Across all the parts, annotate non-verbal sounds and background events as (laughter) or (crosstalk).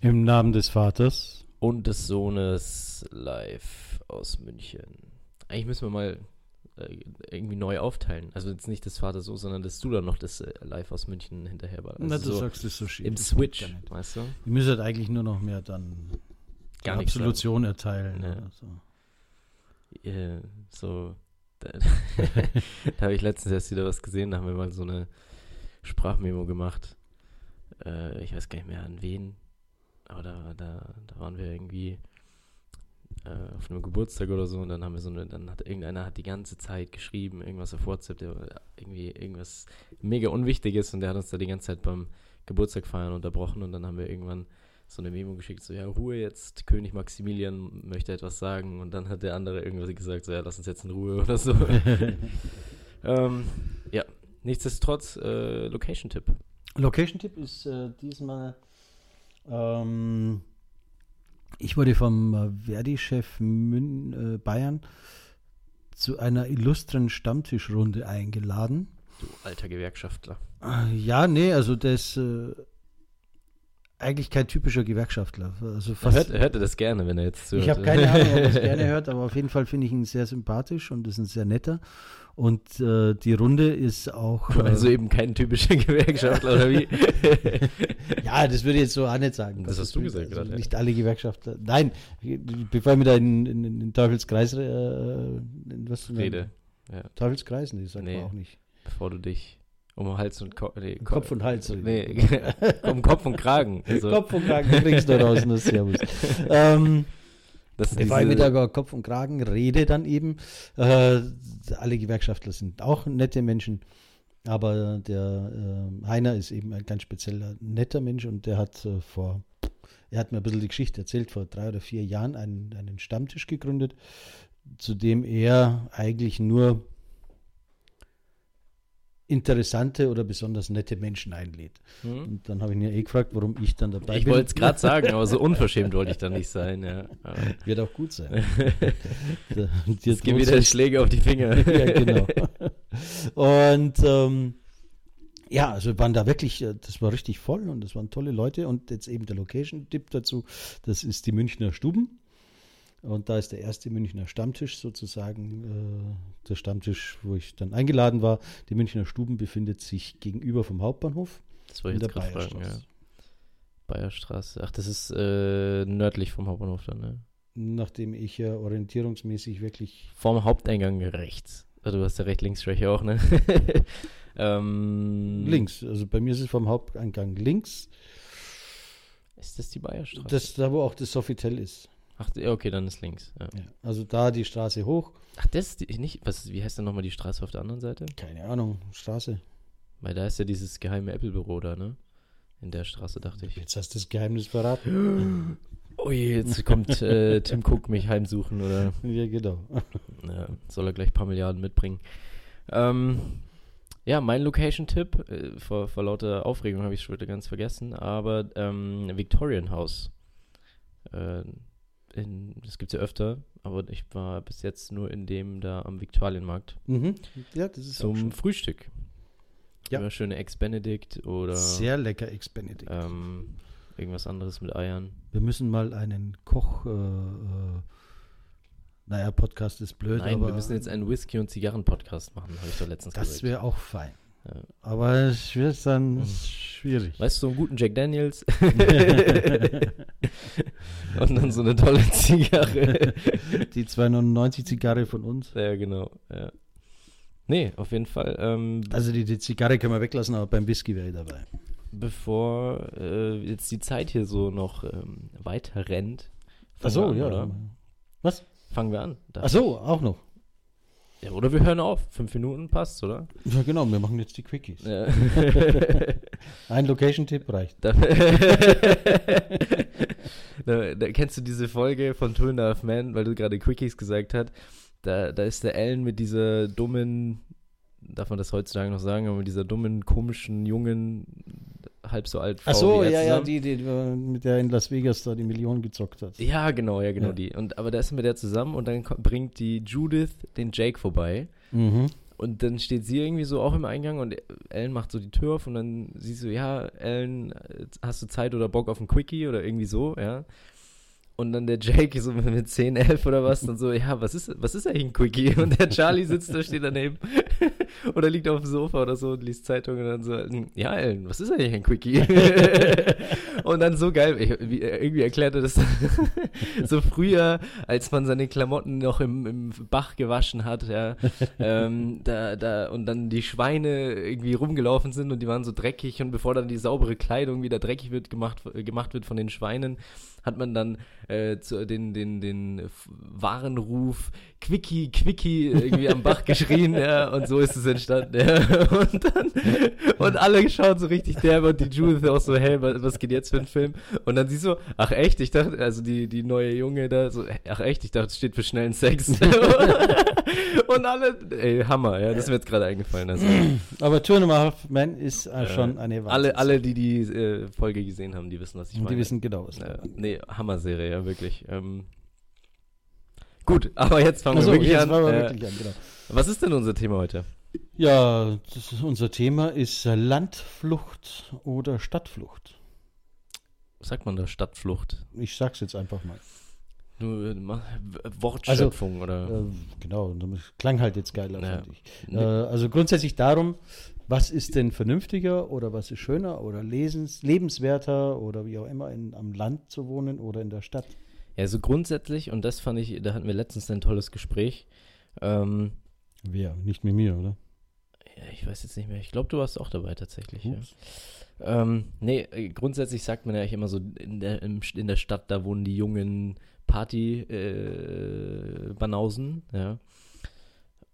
Im Namen des Vaters. und des Sohnes live aus München. Eigentlich müssen wir mal äh, irgendwie neu aufteilen. Also jetzt nicht das Vater so, sondern dass du dann noch das äh, live aus München hinterher war. Na, Also du so sagst es so schief. im Das Switch, weißt du? Ihr müsstet eigentlich nur noch mehr dann Gar die Absolution erteilen. Ja. Oder so. Äh, so, (laughs) da, da habe ich letztens erst wieder was gesehen, da haben wir mal so eine Sprachmemo gemacht. Äh, ich weiß gar nicht mehr an wen, aber da, da, da waren wir irgendwie äh, auf einem Geburtstag oder so und dann haben wir so eine, dann hat irgendeiner hat die ganze Zeit geschrieben, irgendwas auf WhatsApp, der irgendwie irgendwas mega Unwichtiges und der hat uns da die ganze Zeit beim Geburtstag feiern unterbrochen und dann haben wir irgendwann so eine Memo geschickt, so ja, Ruhe jetzt, König Maximilian möchte etwas sagen und dann hat der andere irgendwas gesagt, so ja, lass uns jetzt in Ruhe (laughs) oder so. (laughs) ähm, ja, nichtsdestotrotz, äh, Location-Tipp. Location-Tipp ist äh, diesmal, ähm, ich wurde vom äh, Verdi-Chef äh, Bayern zu einer illustren Stammtischrunde eingeladen. Du alter Gewerkschaftler. Äh, Ja, nee, also ist äh, eigentlich kein typischer Gewerkschaftler. Also Er fast, hört, er hörte das gerne, wenn er jetzt zuhört. ich habe keine Ahnung, ob er es (laughs) gerne hört, aber auf jeden Fall finde ich ihn sehr sympathisch und ist ein sehr netter. Und äh, die Runde ist auch. (laughs) Äh, Also eben kein typischer Gewerkschaftler, oder wie? (laughs) ja, das würde ich jetzt so auch nicht sagen. Das hast du gesagt also gerade, ja. Nicht alle Gewerkschaftler. Nein, bevor ich mir da in, in, in den Teufelskreis. Äh, in was Rede. Ja, Teufelskreis? Nee, das sagt Nee. man auch nicht. bevor du dich um Hals und Kopf. Nee, Kopf und Hals. Nee, (laughs) um Kopf und Kragen. Also, Kopf und Kragen kriegst du raus, nur Servus. (laughs) ähm, das ist ich mit der Kopf und Kragen rede, dann eben. Äh, alle Gewerkschaftler sind auch nette Menschen. Aber der äh, Heiner ist eben ein ganz spezieller netter Mensch und der hat äh, vor, er hat mir ein bisschen die Geschichte erzählt, vor drei oder vier Jahren einen, einen Stammtisch gegründet, zu dem er eigentlich nur interessante oder besonders nette Menschen einlädt. Hm? Und dann habe ich ihn ja eh gefragt, warum ich dann dabei Ich bin. wollte es gerade (laughs) sagen, aber so unverschämt wollte ich dann nicht sein. Ja. Wird auch gut sein. (laughs) Gibt droht's wieder jetzt- Schläge auf die Finger. (laughs) ja, genau. Und ähm, ja, also waren da wirklich, äh, das war richtig voll und das waren tolle Leute. Und jetzt eben der Location-Tipp dazu, das ist die Münchner Stuben. Und da ist der erste Münchner Stammtisch sozusagen, äh, der Stammtisch, wo ich dann eingeladen war. Die Münchner Stuben befindet sich gegenüber vom Hauptbahnhof Das in ich der jetzt gerade fragen. Ja. Bayerstraße. Bayerstraße. Ach, das ist äh, nördlich vom Hauptbahnhof dann, ne? Nachdem ich ja orientierungsmäßig wirklich Vorm Haupteingang rechts. Also du hast ja recht-links-Schwäche auch, ne? (laughs) ähm, links, also bei mir ist es vom Haupteingang links, Ist das die Bayerstraße? das da wo auch das Sofitel ist. Ach, okay, dann ist links. Ja. Ja, also da die Straße hoch. Ach, das ist die, nicht. Was, wie heißt denn nochmal die Straße auf der anderen Seite? Keine Ahnung, Straße. Weil da ist ja dieses geheime Apple-Büro da, ne? In der Straße, dachte ich. Jetzt hast du das Geheimnis verraten. (gasps) Oh je, jetzt kommt äh, Tim Cook mich heimsuchen oder (laughs) ja, genau. (laughs) ja, soll er gleich ein paar Milliarden mitbringen. Ähm, ja, mein Location-Tipp, äh, vor, vor lauter Aufregung habe ich es schon wieder ganz vergessen, aber ähm, Victorian House. Äh, in, das gibt es ja öfter, aber ich war bis jetzt nur in dem da am Viktualienmarkt Mhm. Ja, das ist zum Frühstück. Ja. Immer schöne Ex-Benedict oder sehr lecker Ex-Benedict. ähm, irgendwas anderes mit Eiern. Wir müssen mal einen Koch, äh, äh, naja, Podcast ist blöd, Nein, aber wir müssen jetzt einen Whisky- und Zigarren-Podcast machen, habe ich doch letztens das gesagt. wäre auch fein. Ja. Aber es wird dann Mhm. Schwierig. Weißt du, so einen guten Jack Daniels (laughs) und dann so eine tolle Zigarre. (laughs) Die 2,99 Zigarre von uns. ja, genau. Ja. Nee, auf jeden Fall. Ähm, Also die, die Zigarre können wir weglassen, aber beim Whisky wäre ich dabei. bevor äh, jetzt die Zeit hier so noch ähm, weiter rennt, Ach so, an, ja. Oder? Was? Fangen wir an. Ach so, auch noch. Ja, oder wir hören auf. Fünf Minuten passt, oder? Ja, genau, wir machen jetzt die Quickies. Ja. (laughs) Ein Location-Tipp reicht. Da, (laughs) da, da kennst du diese Folge von Two and a Half Men, weil du gerade Quickies gesagt hast. Da, da ist der Ellen mit dieser dummen, darf man das heutzutage noch sagen, aber mit dieser dummen, komischen, jungen, halb so alt Frau. Ach so, ja, ja, zusammen. die, die, äh, mit der in Las Vegas da die Million gezockt hat. Ja, genau, ja, genau Ja. die. Und aber da ist er mit der zusammen und dann bringt die Judith den Jake vorbei. Mhm. Und dann steht sie irgendwie so auch im Eingang und Ellen macht so die Tür auf und dann siehst du, ja, Ellen, hast du Zeit oder Bock auf ein Quickie oder irgendwie so, ja. Und dann der Jake so mit 10, 11 oder was, dann so, (laughs) ja, was ist, was ist eigentlich ein Quickie? Und der Charlie sitzt da, steht daneben (laughs) oder liegt auf dem Sofa oder so und liest Zeitung und dann so, ja, Ellen, was ist eigentlich ein Quickie? (laughs) und dann so geil, ich, wie, irgendwie erklärt er das (laughs) so früher, als man seine Klamotten noch im, im Bach gewaschen hat, ja, ähm, da, da, und dann die Schweine irgendwie rumgelaufen sind und die waren so dreckig und bevor dann die saubere Kleidung wieder dreckig wird, gemacht, gemacht wird von den Schweinen, hat man dann äh, zu, den, den, den Warenruf Quickie, Quickie irgendwie am Bach geschrien, ja, und so ist es entstanden, ja. (laughs) Und dann, und alle schauen so richtig derbe und die Judith auch so, hey, was, was geht jetzt für ein Film? Und dann sie so, ach echt, ich dachte, also die, die neue Junge da, so, ach echt, ich dachte, es steht für schnellen Sex. (laughs) (laughs) (laughs) und alle, ey, Hammer, ja, das ist mir jetzt gerade eingefallen. Also. (clears throat) Aber a Half Men ist äh, schon eine Wahrheit. Alle, alle, die die äh, Folge gesehen haben, die wissen, was ich meine. Die wissen genau, was ja, Nee, Hammer-Serie, ja, wirklich. Ähm, gut, aber jetzt fangen Also, wir wirklich an. wir Äh, wirklich an, genau. was ist denn unser Thema heute? Ja, unser Thema ist äh, Landflucht oder Stadtflucht. Was sagt man da? Stadtflucht? Ich sag's jetzt einfach mal. Nur äh, W- Wortschöpfung oder? Äh, genau, das klang halt jetzt geiler, Ja. fand ich. Äh, also grundsätzlich darum, was ist denn vernünftiger oder was ist schöner oder lesens, lebenswerter oder wie auch immer, in, am Land zu wohnen oder in der Stadt? Ja, also grundsätzlich, und das fand ich, da hatten wir letztens ein tolles Gespräch. Ähm, Wer? Nicht mit mir, oder? ja, ich weiß jetzt nicht mehr, ich glaube, du warst auch dabei tatsächlich. Ja. Ähm, nee, äh, grundsätzlich sagt man ja eigentlich immer so, in der, in der Stadt, da wohnen die jungen Party-Banausen, äh, Banausen, ja.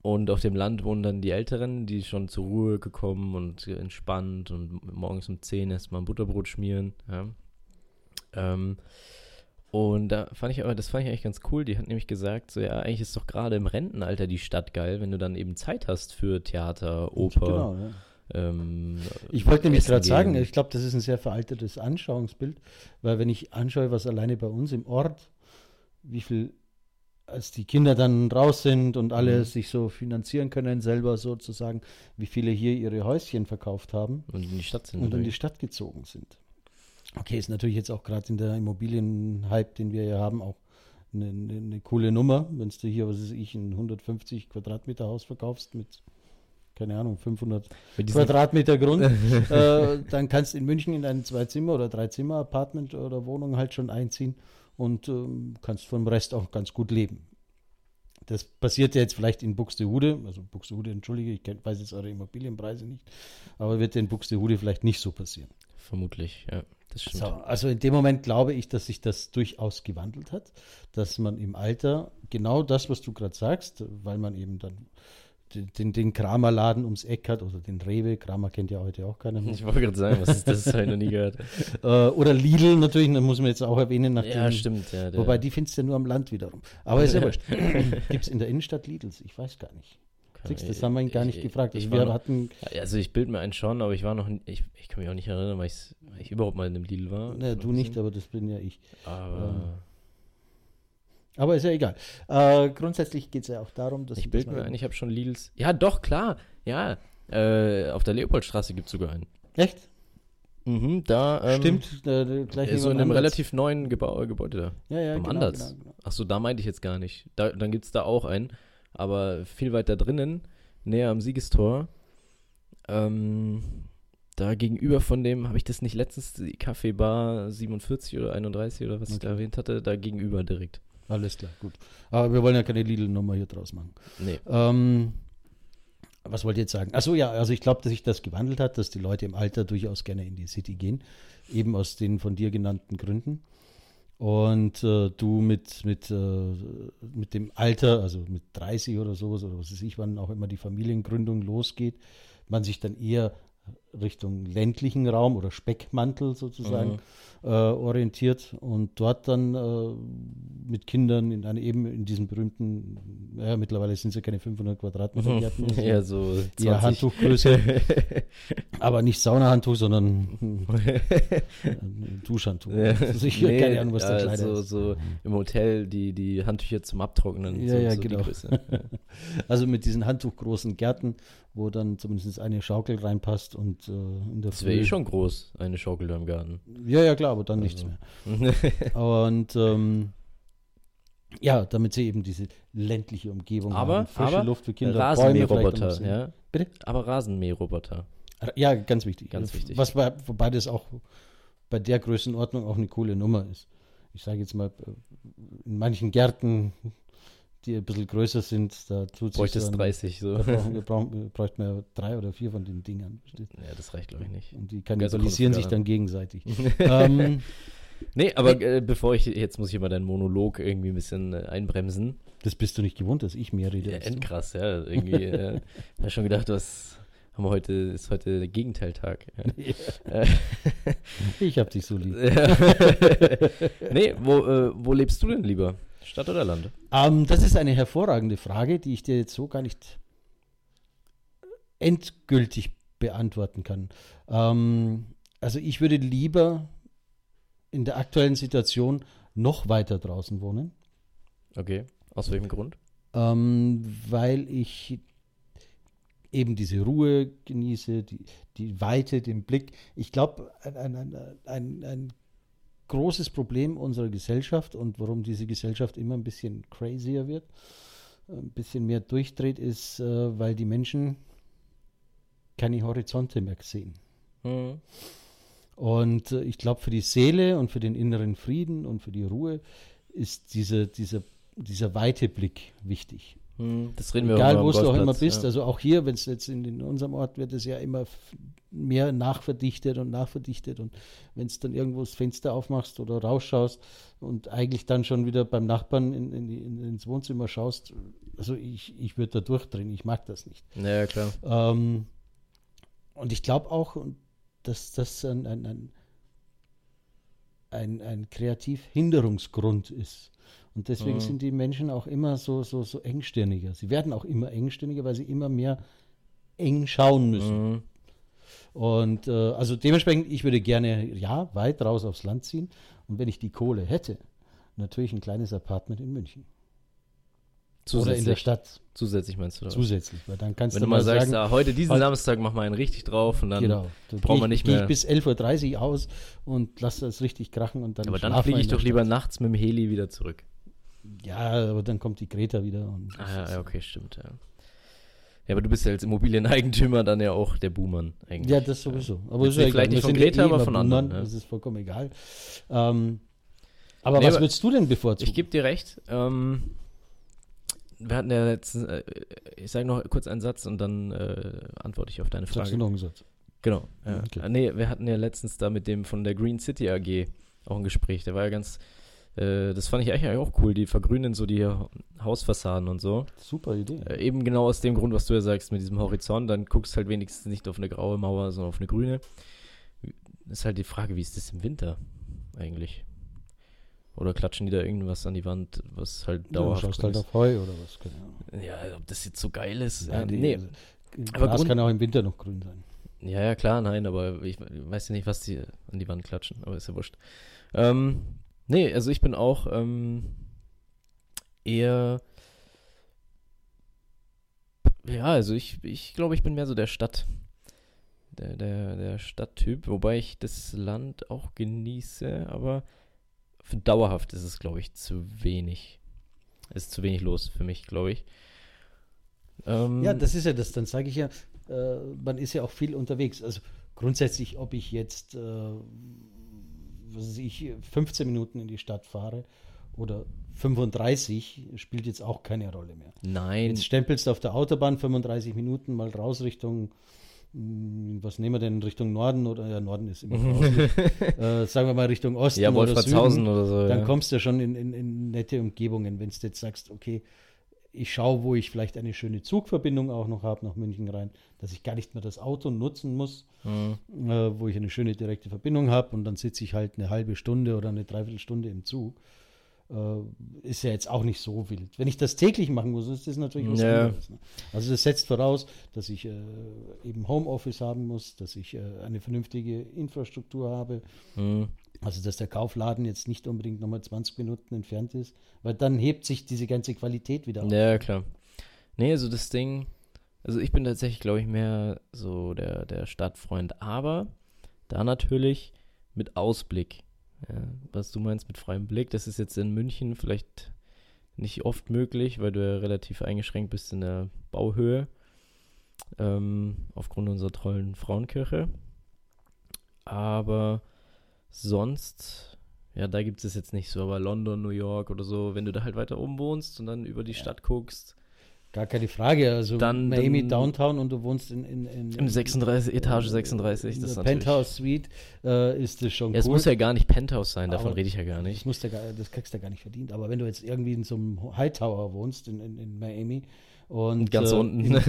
Und auf dem Land wohnen dann die Älteren, die schon zur Ruhe gekommen und entspannt und morgens um 10 erstmal ein Butterbrot schmieren, ja. Ähm, und da fand ich aber, das fand ich eigentlich ganz cool. Die hat nämlich gesagt, so ja, eigentlich ist doch gerade im Rentenalter die Stadt geil, wenn du dann eben Zeit hast für Theater, Oper. Genau, ja. Ähm, Ich wollte nämlich gerade sagen, ich glaube, das ist ein sehr veraltetes Anschauungsbild, weil wenn ich anschaue, was alleine bei uns im Ort, wie viel, als die Kinder dann raus sind und alle Mhm. sich so finanzieren können, selber sozusagen, wie viele hier ihre Häuschen verkauft haben und in die Stadt sind. und in die Stadt gezogen sind. Okay, ist natürlich jetzt auch gerade in der Immobilienhype, den wir ja haben, auch eine, eine, eine coole Nummer. Wenn du hier, was weiß ich, ein 150 Quadratmeter Haus verkaufst mit, keine Ahnung, 500 wie? Mit diesen, Quadratmeter Grund, (laughs) äh, dann kannst du in München in ein Zwei-Zimmer- oder Drei-Zimmer-Apartment oder Wohnung halt schon einziehen und ähm, kannst vom Rest auch ganz gut leben. Das passiert ja jetzt vielleicht in Buxtehude, also Buxtehude, entschuldige, ich kenn, weiß jetzt eure Immobilienpreise nicht, aber wird in Buxtehude vielleicht nicht so passieren. Vermutlich, ja. Das stimmt. So, also in dem Moment glaube ich, dass sich das durchaus gewandelt hat, dass man im Alter genau das, was du gerade sagst, weil man eben dann den, den, den Kramerladen ums Eck hat oder den Rewe, Kramer kennt ja heute auch keiner mehr. Ich wollte gerade sagen, was ist das? Das habe ich noch nie gehört. (laughs) Äh, oder Lidl natürlich, da muss man jetzt auch erwähnen, nachdem, Ja, stimmt. Ja, der, wobei die findest du ja nur am Land wiederum. Aber ist ja wurscht. (laughs) Gibt es in der Innenstadt Lidls? Ich weiß gar nicht. Siehst das haben wir ihn gar nicht ich, gefragt. Ich, Also war wir noch, hatten, also ich bild mir einen schon, aber ich war noch, ich, ich kann mich auch nicht erinnern, weil, weil ich überhaupt mal in einem Lidl war. ne, du nicht, aber das bin ja ich. Aber Aber ist ja egal. Äh, grundsätzlich geht es ja auch darum, dass ich dass bild man mir ein, ich habe schon Lidls. Ja, doch, klar. Ja, äh, auf der Leopoldstraße gibt es sogar einen. Echt? Mhm, da. Ähm, Stimmt, äh, gleich äh, So in einem Ansatz. relativ neuen Gebau Gebäude da. ja, ja, am genau, Ansatz. Genau, genau. Achso, da meinte ich jetzt gar nicht. Da, dann gibt es da auch einen, aber viel weiter drinnen, näher am Siegestor. Ähm, da gegenüber von dem, habe ich das nicht letztens, die Kaffeebar 47 oder 31 oder was ich da Okay. erwähnt hatte, da gegenüber direkt. Alles klar, gut. Aber wir wollen ja keine Lidl-Nummer hier draus machen. Nee. Ähm, was wollt ihr jetzt sagen? Achso, ja, also ich glaube, dass sich das gewandelt hat, dass die Leute im Alter durchaus gerne in die City gehen, eben aus den von dir genannten Gründen. Und äh, du mit, mit, äh, mit dem Alter, also mit 30 oder sowas, oder was weiß ich, wann auch immer die Familiengründung losgeht, man sich dann eher Richtung ländlichen Raum oder Speckmantel sozusagen Mhm. äh, orientiert und dort dann äh, mit Kindern in einer eben in diesem berühmten, ja mittlerweile sind es ja keine 500 Quadratmeter Gärten, mehr, (laughs) ja, so 20. eher Handtuchgröße, (laughs) aber nicht Saunahandtuch, sondern (laughs) Duschhandtuch. Ja. Also ich Nee, keine Ahnung, was da ja, kleiner so, ist. so im Hotel die, die Handtücher zum Abtrocknen. Ja, so, ja, so genau. Also mit diesen handtuchgroßen Gärten, wo dann zumindest eine Schaukel reinpasst und äh, in der Das wäre eh schon groß, eine Schaukel da im Garten. Ja, ja, klar, aber dann nichts Also. mehr. (laughs) Und ähm, ja, damit sie eben diese ländliche Umgebung Aber- haben, frische aber Luft für Kinder, Rasenmäherroboter, ja. Bitte? Aber Rasenmäherroboter. Ja, ganz wichtig. Ganz wichtig. Was bei, wobei das auch bei der Größenordnung auch eine coole Nummer ist. Ich sage jetzt mal, in manchen Gärten, die ein bisschen größer sind, da tut Bräuchtest dann, 30 so. Wir brauchen, (laughs) bräuchten wir drei oder vier von den Dingern. du? Ja, das reicht glaube ich nicht. Und die kannibalisieren sich dann gegenseitig. (laughs) ähm, Nee, aber äh, bevor ich, jetzt muss ich mal deinen Monolog irgendwie ein bisschen äh, einbremsen. das bist du nicht gewohnt, dass ich mehr rede. Ja, du. endkrass, ja. (laughs) Irgendwie, äh, hab schon gedacht, was haben wir heute, ist heute der Gegenteiltag. Ja. Äh, Ich hab dich so lieb. nee, wo, äh, wo lebst du denn lieber? Stadt oder Land? Ähm, das ist eine hervorragende Frage, die ich dir jetzt so gar nicht endgültig beantworten kann. Ähm, also ich würde lieber in der aktuellen Situation noch weiter draußen wohnen, Okay. Aus welchem Grund? ähm, weil ich eben diese Ruhe genieße, die, die Weite, den Blick. Ich glaube, ein, ein, ein, ein, ein großes Problem unserer Gesellschaft und warum diese Gesellschaft immer ein bisschen crazier wird, ein bisschen mehr durchdreht, ist, äh, weil die Menschen keine Horizonte mehr sehen. Hm. Und äh, ich glaube, für die Seele und für den inneren Frieden und für die Ruhe ist diese, dieser, dieser weite Blick wichtig. Hm. Das reden wir Egal, wo du auch immer bist, Ja. also auch hier, wenn es jetzt in, in unserem Ort wird es ja immer mehr nachverdichtet und nachverdichtet und wenn es dann irgendwo das Fenster aufmachst oder rausschaust und eigentlich dann schon wieder beim Nachbarn in, in, ins Wohnzimmer schaust, also ich, ich würde da durchdrehen, ich mag das nicht. ja, klar. Ähm, und ich glaube auch, dass das ein, ein, ein, ein, ein Kreativhinderungsgrund ist. Und deswegen Mhm. sind die Menschen auch immer so, so, so engstirniger. Sie werden auch immer engstirniger, weil sie immer mehr eng schauen müssen. Mhm. Und äh, also dementsprechend, ich würde gerne, ja, weit raus aufs Land ziehen. Und wenn ich die Kohle hätte, natürlich ein kleines Apartment in München. Oder in der Zusätzlich, Stadt zusätzlich meinst du? Oder? zusätzlich. Weil dann kannst Wenn du mal sagst, sagen, ah, heute diesen heute- Samstag machen wir einen richtig drauf und dann. genau. Dann brauchen wir ich- nicht mehr- ich bis 11.30 Uhr aus und lass das richtig krachen und dann Aber dann fliege ich doch lieber Stadt. nachts mit dem Heli wieder zurück. Ja, aber dann kommt die Greta wieder. Und Ah, ja, okay, stimmt, ja. Ja, aber du bist ja als Immobilieneigentümer dann ja auch der Buhmann eigentlich. Ja, das sowieso. Aber ist ja vielleicht nicht von Greta, eh aber von anderen, ja. Das ist vollkommen egal. Ähm, aber Nee, was aber würdest du denn bevorzugen? Ich gebe dir recht. Ähm, wir hatten ja letztens, äh, ich sage noch kurz einen Satz und dann äh, antworte ich auf deine Sagst du Frage. noch einen Satz? Genau. Ja. Okay. Nee, wir hatten ja letztens da mit dem von der Green City AG auch ein Gespräch. Der war ja ganz, äh, das fand ich eigentlich auch cool. Die vergrünen so die Hausfassaden und so. Super Idee. Äh, eben genau aus dem Grund, was du ja sagst, mit diesem Horizont. Dann guckst halt wenigstens nicht auf eine graue Mauer, sondern auf eine grüne. Ist halt die Frage, wie ist das im Winter eigentlich? Oder klatschen die da irgendwas an die Wand, was halt Ja, du dauerhaft schaust grün halt ist? auf Heu oder was. Ahnung. Ja, ob das jetzt so geil ist. Ja, die- nee. also, Aber Gras kann auch im Winter noch grün sein. Ja, ja, klar, nein, aber ich weiß ja nicht, was die an die Wand klatschen, aber ist ja wurscht. Ähm, nee, also ich bin auch ähm, eher. Ja, also ich, ich glaube, ich bin mehr so der Stadt. Der, der, der Stadttyp, wobei ich das Land auch genieße, aber für dauerhaft ist es, glaube ich, zu wenig. Ist zu wenig los für mich, glaube ich. Ähm, Ja, das ist ja das. Dann sage ich ja, äh, man ist ja auch viel unterwegs. Also grundsätzlich, ob ich jetzt, äh, was weiß ich, 15 Minuten in die Stadt fahre oder 35, spielt jetzt auch keine Rolle mehr. Nein, Jetzt stempelst du auf der Autobahn 35 Minuten mal raus Richtung, was nehmen wir denn, Richtung Norden oder ja, Norden ist immer (laughs) äh, sagen wir mal Richtung Osten ja, oder Süden. oder so. Dann ja. kommst du ja schon in, in, in nette Umgebungen, wenn du jetzt sagst, okay, ich schaue, wo ich vielleicht eine schöne Zugverbindung auch noch habe nach München rein, dass ich gar nicht mehr das Auto nutzen muss, Mhm. äh, wo ich eine schöne direkte Verbindung habe und dann sitze ich halt eine halbe Stunde oder eine Dreiviertelstunde im Zug. Äh, ist ja jetzt auch nicht so wild. Wenn ich das täglich machen muss, ist das natürlich was Ja. anderes. Ne? Also das setzt voraus, dass ich äh, eben Homeoffice haben muss, dass ich äh, eine vernünftige Infrastruktur habe, Mhm. also dass der Kaufladen jetzt nicht unbedingt nochmal 20 Minuten entfernt ist, weil dann hebt sich diese ganze Qualität wieder auf. Ja, klar. Nee, also das Ding, also ich bin tatsächlich, glaube ich, mehr so der, der Stadtfreund, aber da natürlich mit Ausblick. Ja, was du meinst mit freiem Blick, das ist jetzt in München vielleicht nicht oft möglich, weil du ja relativ eingeschränkt bist in der Bauhöhe. Ähm, aufgrund unserer tollen Frauenkirche. Aber sonst, ja, da gibt es jetzt nicht so, aber London, New York oder so, wenn du da halt weiter oben wohnst und dann über die Stadt guckst, Gar keine Frage. Also Dann- Miami dann- Downtown und du wohnst in, in, in, Im 36, Etage 36, in das natürlich. Penthouse Suite äh, ist das schon Ja, es cool. muss ja gar nicht Penthouse sein, davon Aber rede ich ja gar das, nicht. musst du das kriegst du gar nicht verdient. Aber wenn du jetzt irgendwie in so einem Hightower wohnst in, in, in Miami und Ganz äh, unten. im,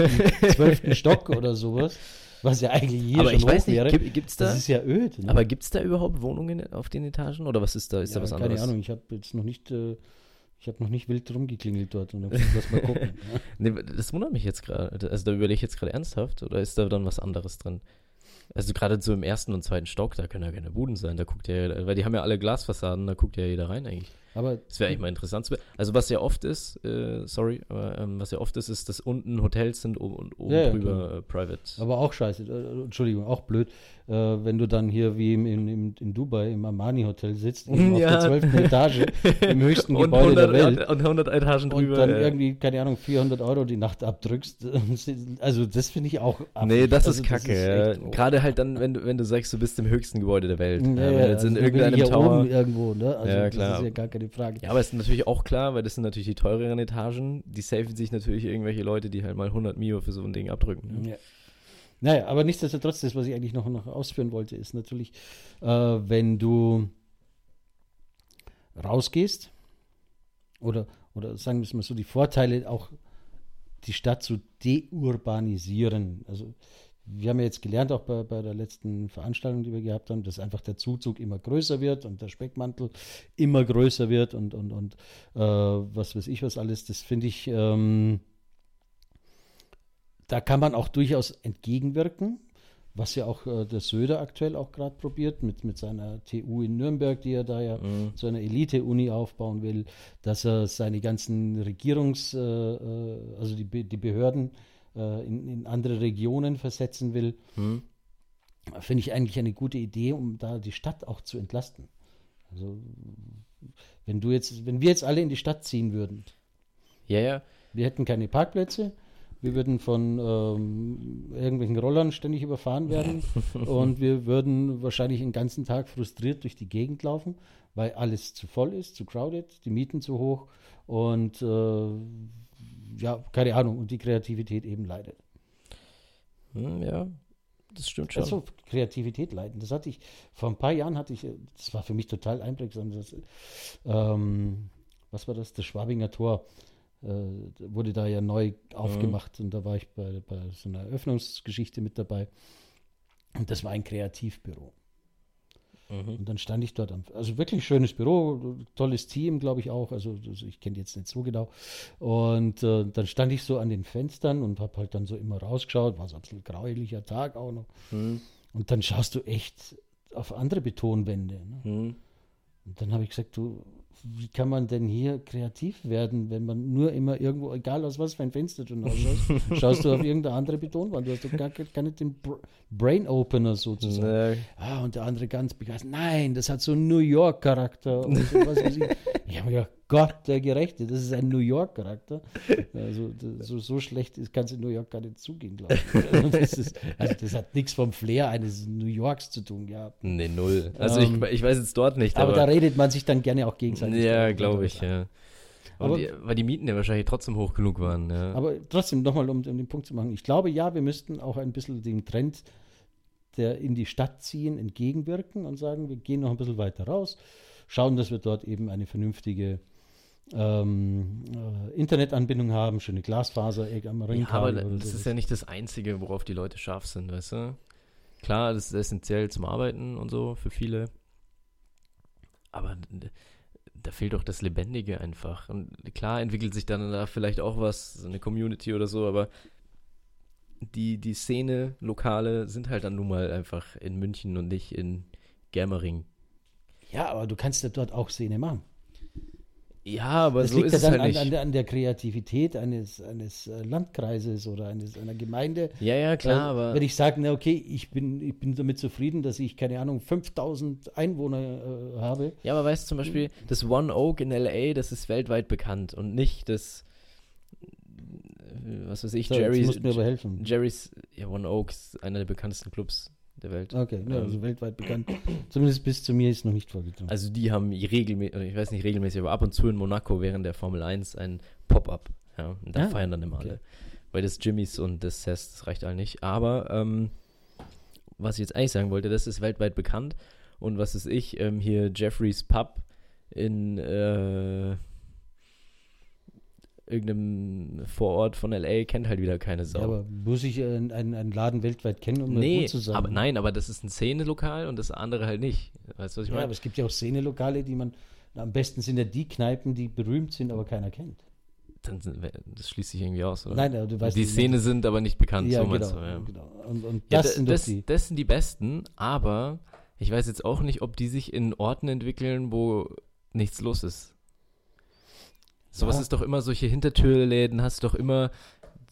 zwölften Stock oder sowas, was ja eigentlich hier aber schon ich weiß nicht, wäre, gibt, gibt's da, das ist ja öd. Ne? aber gibt's da überhaupt Wohnungen auf den Etagen oder was ist da? Ist ja, da was keine anderes? Ahnung, ich habe jetzt noch nicht, äh, ich habe noch nicht wild rumgeklingelt dort und gesagt, lass mal gucken. (laughs) Nee, das wundert mich jetzt gerade. Also da überlege ich jetzt gerade ernsthaft oder ist da dann was anderes drin? Also gerade so im ersten und zweiten Stock, da können ja keine Buden sein. Da guckt ja, weil die haben ja alle Glasfassaden, da guckt ja jeder rein eigentlich. Aber Das wäre eigentlich mal interessant Also was ja oft ist, äh, sorry, aber ähm, was ja oft ist, ist, dass unten Hotels sind oben und oben Ja, ja, drüber äh, Private. Aber auch scheiße, äh, Entschuldigung, auch blöd, äh, wenn du dann hier wie im, in, in, in Dubai im Armani-Hotel sitzt, eben (laughs) Ja. auf der 12. Etage, im höchsten und Gebäude 100, der Welt. Und 100 Etagen Und drüber. dann äh, irgendwie, keine Ahnung, 400 Euro die Nacht abdrückst. Also das finde ich auch Nee, affig. das also ist kacke. echt- Gerade halt dann, wenn du, wenn du sagst, du bist im höchsten Gebäude der Welt. Ja, wenn du jetzt in also dann ich irgendeinem Tower. oben irgendwo, ne? Also Ja, das klar. ist ja gar keine Frage. Ja, aber es ist natürlich auch klar, weil das sind natürlich die teureren Etagen. Die safen sich natürlich irgendwelche Leute, die halt mal 100 Mio für so ein Ding abdrücken. ne? Ja. Naja, aber nichtsdestotrotz, das, was ich eigentlich noch, noch ausführen wollte, ist natürlich, äh, wenn du rausgehst oder, oder sagen wir es mal so, die Vorteile auch die Stadt zu deurbanisieren. Also wir haben ja jetzt gelernt, auch bei, bei der letzten Veranstaltung, die wir gehabt haben, dass einfach der Zuzug immer größer wird und der Speckmantel immer größer wird und, und, und äh, was weiß ich was alles. Das finde ich, ähm, da kann man auch durchaus entgegenwirken, was ja auch äh, der Söder aktuell auch gerade probiert mit, mit seiner TU in Nürnberg, die er da ja Mhm. zu einer Elite-Uni aufbauen will, dass er seine ganzen Regierungs-, äh, äh, also die, die Behörden äh, in, in andere Regionen versetzen will. Hm? Finde ich eigentlich eine gute Idee, um da die Stadt auch zu entlasten. Also wenn du jetzt, wenn wir jetzt alle in die Stadt ziehen würden, Ja, ja. wir hätten keine Parkplätze. Wir würden von ähm, irgendwelchen Rollern ständig überfahren werden (laughs) und wir würden wahrscheinlich den ganzen Tag frustriert durch die Gegend laufen, weil alles zu voll ist, zu crowded, die Mieten zu hoch und äh, ja, keine Ahnung, und die Kreativität eben leidet. Hm, ja, das stimmt schon. Also Kreativität leiden. Das hatte ich, vor ein paar Jahren hatte ich, äh, das war für mich total einprägsam. Das, ähm, was war das? Das Schwabinger Tor äh, wurde da ja neu aufgemacht und da war ich bei, bei so einer Eröffnungsgeschichte mit dabei. Und das war ein Kreativbüro. Mhm. Und dann stand ich dort am, also wirklich schönes Büro, tolles Team, glaube ich auch. Also das- ich kenne jetzt nicht so genau. Und äh, dann stand ich so an den Fenstern und habe halt dann so immer rausgeschaut. War so ein bisschen graulicher Tag auch noch. Hm, Und dann schaust du echt auf andere Betonwände. Ne? hm. Und dann habe ich gesagt, du, wie kann man denn hier kreativ werden, wenn man nur immer irgendwo, egal aus was für ein Fenster du hinausschaust, (laughs) schaust du auf irgendeine andere Betonwand. Du hast doch gar, gar nicht den Br- Brain Opener sozusagen. Nee. Ah, und der andere ganz begeistert. Nein, das hat so einen New York-Charakter. und so, ich. (laughs) Ich habe mir gedacht, Gott, der Gerechte, das ist ein New York-Charakter. Also so, so schlecht kann es in New York gar nicht zugehen, glaube ich. Also das, ist, also das hat nichts vom Flair eines New Yorks zu tun gehabt. Nee, null. Also Ähm, ich, ich weiß jetzt dort nicht, Aber, aber. da redet man sich dann gerne auch gegenseitig. ja, glaube ich, ja. Aber- Aber die, weil die Mieten ja wahrscheinlich trotzdem hoch genug waren, ja. Aber trotzdem nochmal, um, um den Punkt zu machen. Ich glaube, ja, wir müssten auch ein bisschen dem Trend der in die Stadt ziehen entgegenwirken und sagen, wir gehen noch ein bisschen weiter raus, schauen, dass wir dort eben eine vernünftige ähm, äh, Internetanbindung haben, schöne Glasfaser am Ring Ja, aber das ist sowas. ja nicht das Einzige, worauf die Leute scharf sind, weißt du? Klar, das ist essentiell zum Arbeiten und so für viele. Aber da fehlt doch das Lebendige einfach. Und klar entwickelt sich dann da vielleicht auch was, so eine Community oder so, aber die, die Szene, Lokale sind halt dann nun mal einfach in München und nicht in Germering. ja, aber du kannst ja dort auch Szene machen. Ja, aber das so liegt ist ja dann halt an, an, der, an der Kreativität eines, eines äh, Landkreises oder eines, einer Gemeinde. ja, ja, klar, Äh, aber Wenn ich sage, na okay, ich bin, ich bin damit zufrieden, dass ich, keine Ahnung, 5000 Einwohner äh, habe. Ja, aber weißt du zum Beispiel, das One Oak in LA, das ist weltweit bekannt und nicht das, äh, was weiß ich, So, Jerry's. Jerry's, ja, One Oak ist einer der bekanntesten Clubs der Welt. Okay, ja, Ähm, also weltweit bekannt. Zumindest bis zu mir ist noch nicht vorgedrungen. Also die haben regelmäßig, ich weiß nicht regelmäßig, aber ab und zu in Monaco während der Formel 1 ein Pop-up. Ja, und da Ah, feiern dann immer okay. alle. Weil das Jimmys und das Cess, das reicht allen nicht. Aber ähm, was ich jetzt eigentlich sagen wollte, das ist weltweit bekannt. Und was ist ich, ähm, hier Jeffreys Pub in äh, irgendeinem Vorort von LA kennt halt wieder keine Sau. ja, aber muss ich äh, einen, einen Laden weltweit kennen, um nee, gut zu sein? aber nein, aber das ist ein Szenelokal und das andere halt nicht. Weißt du, was ich Ja, meine? aber es gibt ja auch Szenelokale, die man, am besten sind ja die Kneipen, die berühmt sind, aber keiner kennt. Dann sind, das schließt sich irgendwie aus, oder? Nein, aber du weißt die nicht, Szene sind aber nicht bekannt, ja, so genau, du, ja. genau. Und, und Ja, das sind das, die. das sind die besten, aber ich weiß jetzt auch nicht, ob die sich in Orten entwickeln, wo nichts los ist. Sowas Ja. ist doch immer solche Hintertürläden, hast du doch immer,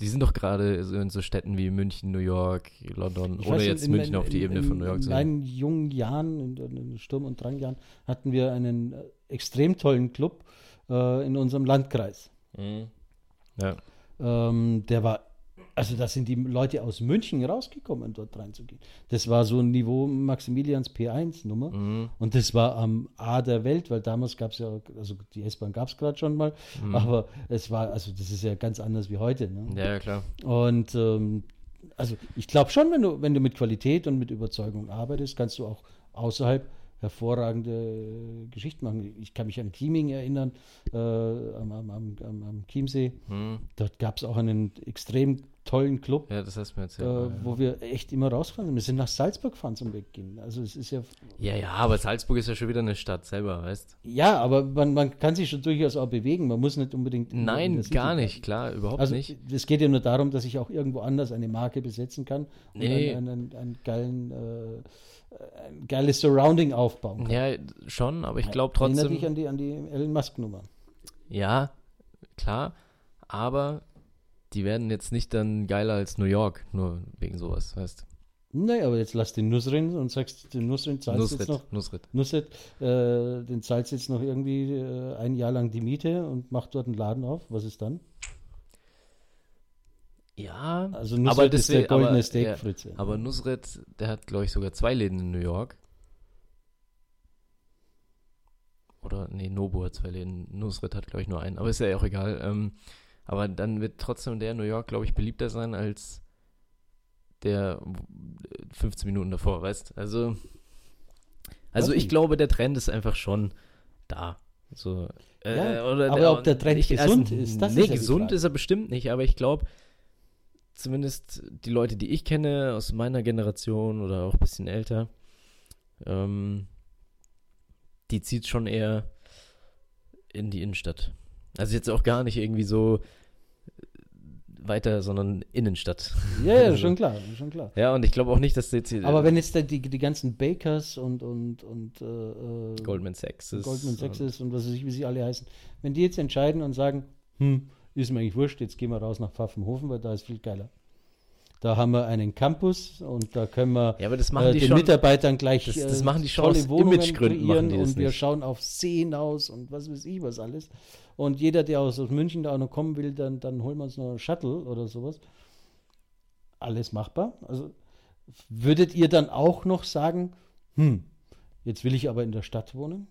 die sind doch gerade so in so Städten wie München, New York, London, Ich ohne weiß, jetzt in- München in- auf die in- Ebene von New York zu In meinen jungen Jahren, in, in den Sturm- und Drangjahren, hatten wir einen äh, extrem tollen Club äh, in unserem Landkreis. Mhm. Ja. Ähm, der war, also da sind die Leute aus München rausgekommen, dort reinzugehen. Das war so ein Niveau Maximilians P1-Nummer. Mhm. Und das war am A der Welt, weil damals gab es ja, also die S-Bahn gab es gerade schon mal, Mhm. aber es war, also das ist ja ganz anders wie heute. Ne? ja, ja, klar. Und ähm, also ich glaube schon, wenn du, wenn du mit Qualität und mit Überzeugung arbeitest, kannst du auch außerhalb hervorragende Geschichten machen. Ich kann mich an Chieming erinnern, äh, am, am, am, am, Chiemsee. Mhm. Dort gab es auch einen extrem tollen Club, Ja, das hast du mir äh, erzählt. wo wir echt immer rausgefahren sind. Wir sind nach Salzburg gefahren zum Weggehen. Also es ist ja, ja, ja, aber Salzburg ist ja schon wieder eine Stadt selber, weißt ja, aber man, man kann sich schon durchaus auch bewegen. Man muss nicht unbedingt. in- in Nein, gar nicht, klar, überhaupt Also nicht. es geht ja nur darum, dass ich auch irgendwo anders eine Marke besetzen kann und Nee. einen, einen, einen geilen, äh, ein geiles Surrounding aufbauen kann. Ja, schon, aber ich glaube Erinnert trotzdem. dich an die, an die Elon Musk-Nummer. Ja, klar, aber die werden jetzt nicht dann geiler als New York, nur wegen sowas, weißt Naja, aber jetzt lass den Nusrin und sagst, den Nusrin zahlst jetzt noch, Nusret, Nusret. Nusret, äh, den zahlst jetzt noch irgendwie äh, ein Jahr lang die Miete und macht dort einen Laden auf. Was ist dann? Ja, Also aber Nusret ist der deswegen- goldene aber, Steak, ja, Fritze. aber Nusret, der hat, glaube ich, sogar zwei Läden in New York. Oder, nee, Nobu hat zwei Läden. Nusret hat, glaube ich, nur einen. Aber ist ja auch egal. Ähm, aber dann wird trotzdem der in New York, glaube ich, beliebter sein als der äh, 15 Minuten davor, weißt Also, also ich nicht. glaube, der Trend ist einfach schon da. So, äh, Ja, oder aber ob der Trend gesund ist, das nee, ist ja gesund ist er bestimmt nicht, aber ich glaube, zumindest die Leute, die ich kenne aus meiner Generation oder auch ein bisschen älter, ähm, die zieht schon eher in die Innenstadt. Also jetzt auch gar nicht irgendwie so weiter, sondern Innenstadt. Ja, ja, (laughs) schon klar, schon klar. Ja, und ich glaube auch nicht, dass jetzt hier Aber wenn jetzt die, die ganzen Bakers und, und, und äh, äh, Goldman Sachs ist. Goldman Sachs ist und was weiß ich, wie sie alle heißen, wenn die jetzt entscheiden und sagen, hm, ist mir eigentlich wurscht, jetzt gehen wir raus nach Pfaffenhofen, weil da ist viel geiler. Da haben wir einen Campus und da können wir Ja, äh, den schon. Mitarbeitern gleich Das- äh, das machen die schon tolle Wohnungen kreieren machen die und wir nicht. schauen auf Seen aus und was weiß ich was alles. Und jeder, der aus, aus München da auch noch kommen will, dann, dann holen wir uns noch einen Shuttle oder sowas. Alles machbar. Also würdet ihr dann auch noch sagen, hm, jetzt will ich aber in der Stadt wohnen?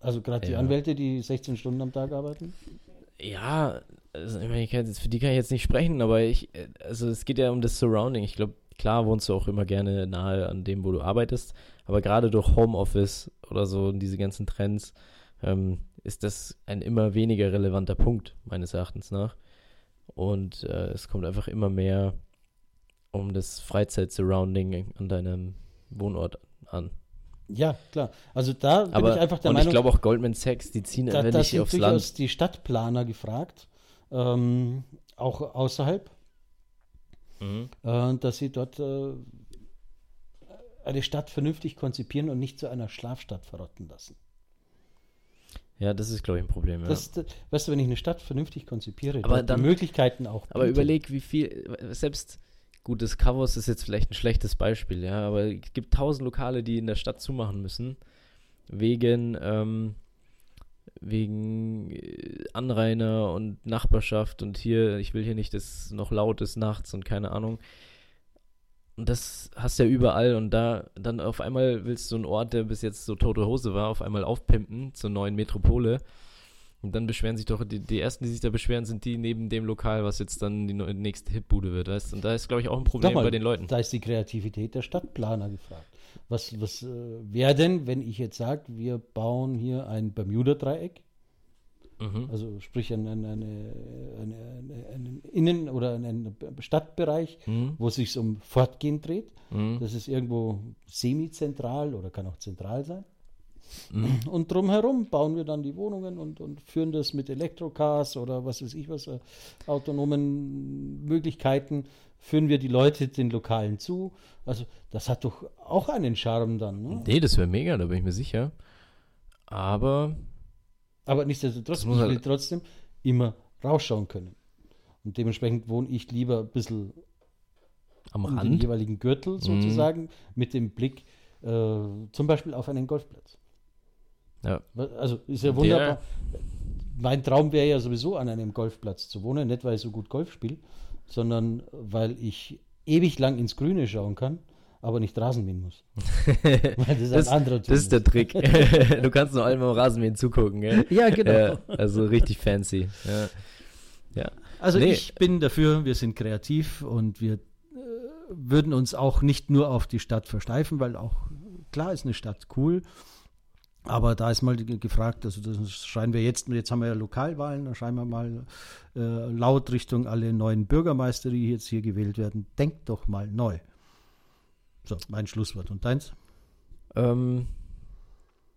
Also gerade die Ja. Anwälte, die 16 Stunden am Tag arbeiten? Ja, also ich kann für die kann ich jetzt nicht sprechen, aber ich, äh, also es geht ja um das Surrounding. Ich glaube, klar wohnst du auch immer gerne nahe an dem, wo du arbeitest, aber gerade durch Homeoffice oder so und diese ganzen Trends, ähm, ist das ein immer weniger relevanter Punkt, meines Erachtens nach. Und äh, es kommt einfach immer mehr um das Freizeit-Surrounding an deinem Wohnort an. Ja, klar. Also da bin Aber ich einfach der und Meinung, ich glaube auch Goldman Sachs, die ziehen da, wenn da nicht sind aufs durchaus Land. die Stadtplaner gefragt, ähm, auch außerhalb, Mhm. äh, dass sie dort äh, eine Stadt vernünftig konzipieren und nicht zu einer Schlafstadt verrotten lassen. Ja, das ist, glaube ich, ein Problem. Ja. Das, das, weißt du, wenn ich eine Stadt vernünftig konzipiere, Aber dann- die Möglichkeiten auch Aber biete. überleg, wie viel, selbst, gut, das Covers ist jetzt vielleicht ein schlechtes Beispiel, ja, aber es gibt tausend Lokale, die in der Stadt zumachen müssen, wegen, ähm, wegen äh, Anrainer und Nachbarschaft und hier, ich will hier nicht, dass es noch laut ist nachts und keine Ahnung. Und das hast du ja überall und da dann auf einmal willst du einen Ort, der bis jetzt so tote Hose war, auf einmal aufpimpen zur neuen Metropole. Und dann beschweren sich doch, die, die ersten, die sich da beschweren, sind die neben dem Lokal, was jetzt dann die nächste Hitbude wird, weißt? Und da ist, glaube ich, auch ein Problem mal, bei den Leuten. Da ist die Kreativität der Stadtplaner gefragt. Was, was äh, wäre denn, wenn ich jetzt sage, wir bauen hier ein Bermuda-Dreieck, Mhm. also sprich ein, ein, eine, eine, eine, einen Innen- oder einen Stadtbereich, Mhm. wo es sich um Fortgehen dreht. Mhm. Das ist irgendwo semizentral oder kann auch zentral sein. Mhm. Und drumherum bauen wir dann die Wohnungen und, und führen das mit Elektrocars oder was weiß ich was, äh, autonomen Möglichkeiten, führen wir die Leute den Lokalen zu. Also das hat doch auch einen Charme dann. Ne? Nee, das wäre mega, da bin ich mir sicher. Aber, Aber nichtsdestotrotz, ich muss will halt- trotzdem immer rausschauen können. Und dementsprechend wohne ich lieber ein bisschen am um den Rand, jeweiligen Gürtel Mhm. sozusagen mit dem Blick äh, zum Beispiel auf einen Golfplatz. Ja. Also ist ja wunderbar. Mein Traum wäre ja sowieso an einem Golfplatz zu wohnen, nicht weil ich so gut Golf spiele, sondern weil ich ewig lang ins Grüne schauen kann, aber nicht Rasen mähen muss. (laughs) Weil das ist Das, ein anderer das ist der Trick. (laughs) du kannst nur allem am Rasenmähen zugucken, gell? Ja, genau. Ja, also richtig fancy. Ja. ja. Also Nee. ich bin dafür, wir sind kreativ und wir äh, würden uns auch nicht nur auf die Stadt versteifen, weil auch klar ist eine Stadt cool. Aber da ist mal ge- gefragt, also das schreien wir jetzt, jetzt haben wir ja Lokalwahlen, da schreien wir mal äh, laut Richtung alle neuen Bürgermeister, die jetzt hier gewählt werden, denkt doch mal neu. So, mein Schlusswort. Und deins? Ähm,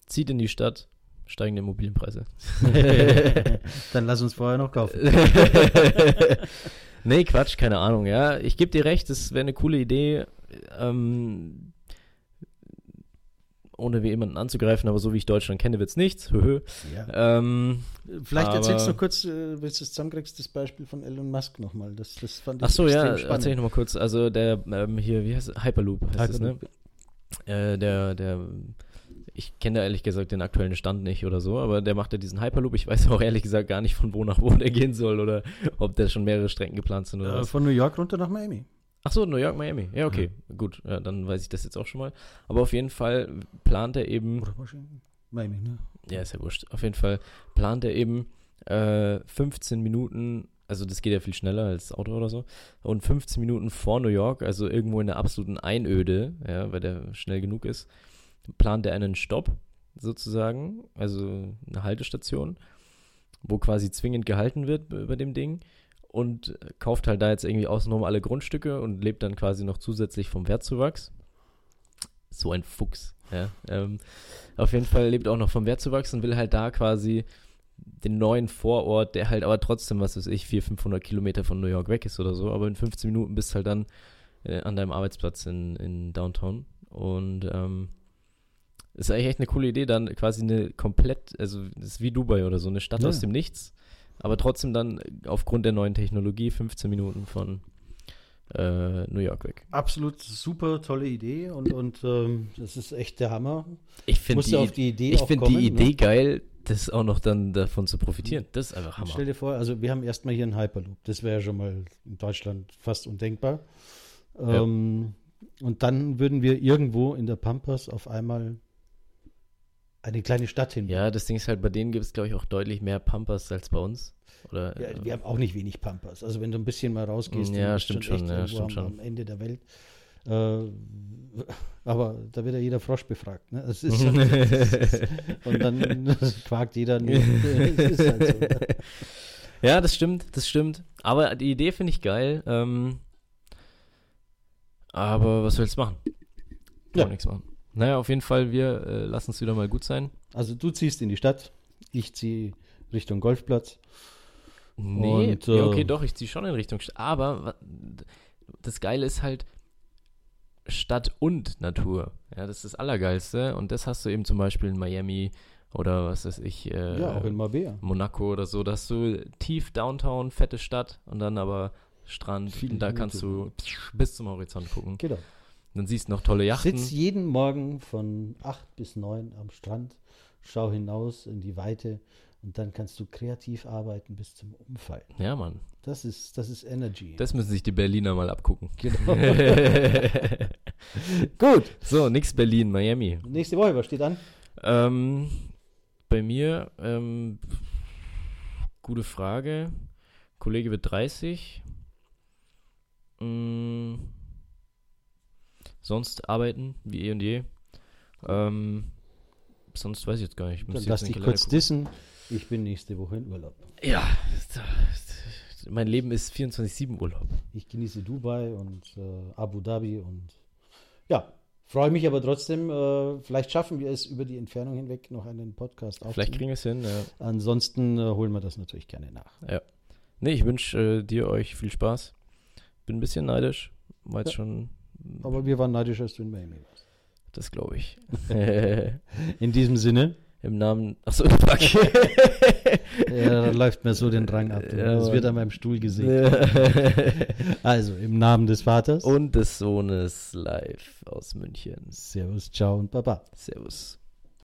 zieht in die Stadt, steigende Immobilienpreise. (laughs) Dann lass uns vorher noch kaufen. (laughs) nee, Quatsch, keine Ahnung, ja. Ich gebe dir recht, das wäre eine coole Idee, ähm, ohne wie jemanden anzugreifen, aber so wie ich Deutschland kenne, wird's nichts. Höhö. Ja. ähm, Vielleicht erzählst du noch kurz, äh, wenn du es zusammenkriegst, das Beispiel von Elon Musk nochmal. Das, das fand ich ach so, ja, spannend. erzähl ich nochmal kurz. Also der, ähm, hier, wie heißt es? Hyperloop heißt es, ne? Hyperloop. Äh, der, der, ich kenne da ehrlich gesagt den aktuellen Stand nicht oder so, aber der macht ja diesen Hyperloop. Ich weiß (laughs) auch ehrlich gesagt gar nicht, von wo nach wo der gehen soll oder ob da schon mehrere Strecken geplant sind oder Äh, was. von New York runter nach Miami. Ach so, New York, Miami. Ja, okay, gut. Ja, dann weiß ich das jetzt auch schon mal. Aber auf jeden Fall plant er eben, Oder Washington? Miami, ne? ja, ist ja wurscht, auf jeden Fall plant er eben äh, 15 Minuten, also das geht ja viel schneller als Auto oder so, und 15 Minuten vor New York, also irgendwo in der absoluten Einöde, ja, weil der schnell genug ist, plant er einen Stopp sozusagen, also eine Haltestation, wo quasi zwingend gehalten wird bei dem Ding und kauft halt da jetzt irgendwie außenrum alle Grundstücke und lebt dann quasi noch zusätzlich vom Wertzuwachs. So ein Fuchs, ja. Ähm, auf jeden Fall lebt auch noch vom Wertzuwachs und will halt da quasi den neuen Vorort, der halt aber trotzdem, was weiß ich, 400, 500 Kilometer von New York weg ist oder so, aber in 15 Minuten bist halt dann äh, an deinem Arbeitsplatz in, in Downtown und ähm, ist eigentlich echt eine coole Idee, dann quasi eine komplett, also ist wie Dubai oder so, eine Stadt Ja. aus dem Nichts, aber trotzdem dann aufgrund der neuen Technologie 15 Minuten von äh, New York weg. Absolut super tolle Idee und, und ähm, das ist echt der Hammer. Ich finde die, auf die Idee ich find kommen, die Idee ne? geil, das auch noch dann davon zu profitieren. Das ist einfach Und Hammer. stell dir vor, also wir haben erstmal hier einen Hyperloop. Das wäre ja schon mal in Deutschland fast undenkbar. Ja. Ähm, und dann würden wir irgendwo in der Pampas auf einmal eine kleine Stadt hin. Ja, das Ding ist halt, bei denen gibt es, glaube ich, auch deutlich mehr Pampas als bei uns. Oder, Ja, wir haben auch nicht wenig Pampas. Also wenn du ein bisschen mal rausgehst, Ja, dann bist stimmt echt schon, ja, stimmt am, schon. am Ende der Welt. Äh, (laughs) aber da wird ja jeder Frosch befragt. Ne? Das ist, das (laughs) ist, und dann (laughs) fragt jeder, ist halt so. Ne? Ja, das stimmt, das stimmt. Aber die Idee finde ich geil. Ähm, aber was willst du machen? Kann Ja. nichts machen. Naja, auf jeden Fall, wir äh, lassen es wieder mal gut sein. Also du ziehst in die Stadt, ich ziehe Richtung Golfplatz. Nee, Und, ja, äh, okay, doch, ich ziehe schon in Richtung Stadt. Aber das Geile ist halt Stadt und Natur. Ja, das ist das Allergeilste. Und das hast du eben zum Beispiel in Miami oder was weiß ich, äh, ja, auch in Marbella. Monaco oder so. Da hast du tief Downtown, fette Stadt und dann aber Strand. Viel und da kannst du bis zum Horizont gucken. Genau. Dann siehst du noch tolle Yachten. Sitz jeden Morgen von 8 bis 9 am Strand, schau hinaus in die Weite und dann kannst du kreativ arbeiten bis zum Umfallen. Ja, Mann. Das ist, das ist Energy. Das müssen sich die Berliner mal abgucken. genau. (laughs) Gut, so, nix Berlin, Miami. nächste Woche, was steht an? Ähm, bei mir, ähm, gute Frage. Kollege wird 30. Mm, sonst arbeiten, wie eh und je. Ähm, sonst weiß ich jetzt gar nicht. Ich Dann lass dich kurz Kalender dissen. Ich bin nächste Woche in Urlaub. gucken. Ja, mein Leben ist 24-7 Urlaub. Ich genieße Dubai und äh, Abu Dhabi und ja, freue mich aber trotzdem. Äh, vielleicht schaffen wir es über die Entfernung hinweg noch einen Podcast Vielleicht aufzunehmen. kriegen wir es hin. Ja. Ansonsten äh, holen wir das natürlich gerne nach. Nee, ich wünsche äh, dir, euch viel Spaß. Bin ein bisschen neidisch. War jetzt Ja. schon. Aber wir waren neidisch, als du in Miami warst. Das glaube ich. (laughs) In diesem Sinne, Im Namen. Achso, (laughs) fuck. ja, da läuft mir so den Drang ab. Ja, das wird an meinem Stuhl gesehen. (laughs) Also, im Namen des Vaters. Und des Sohnes live aus München. Servus, ciao und baba. Servus.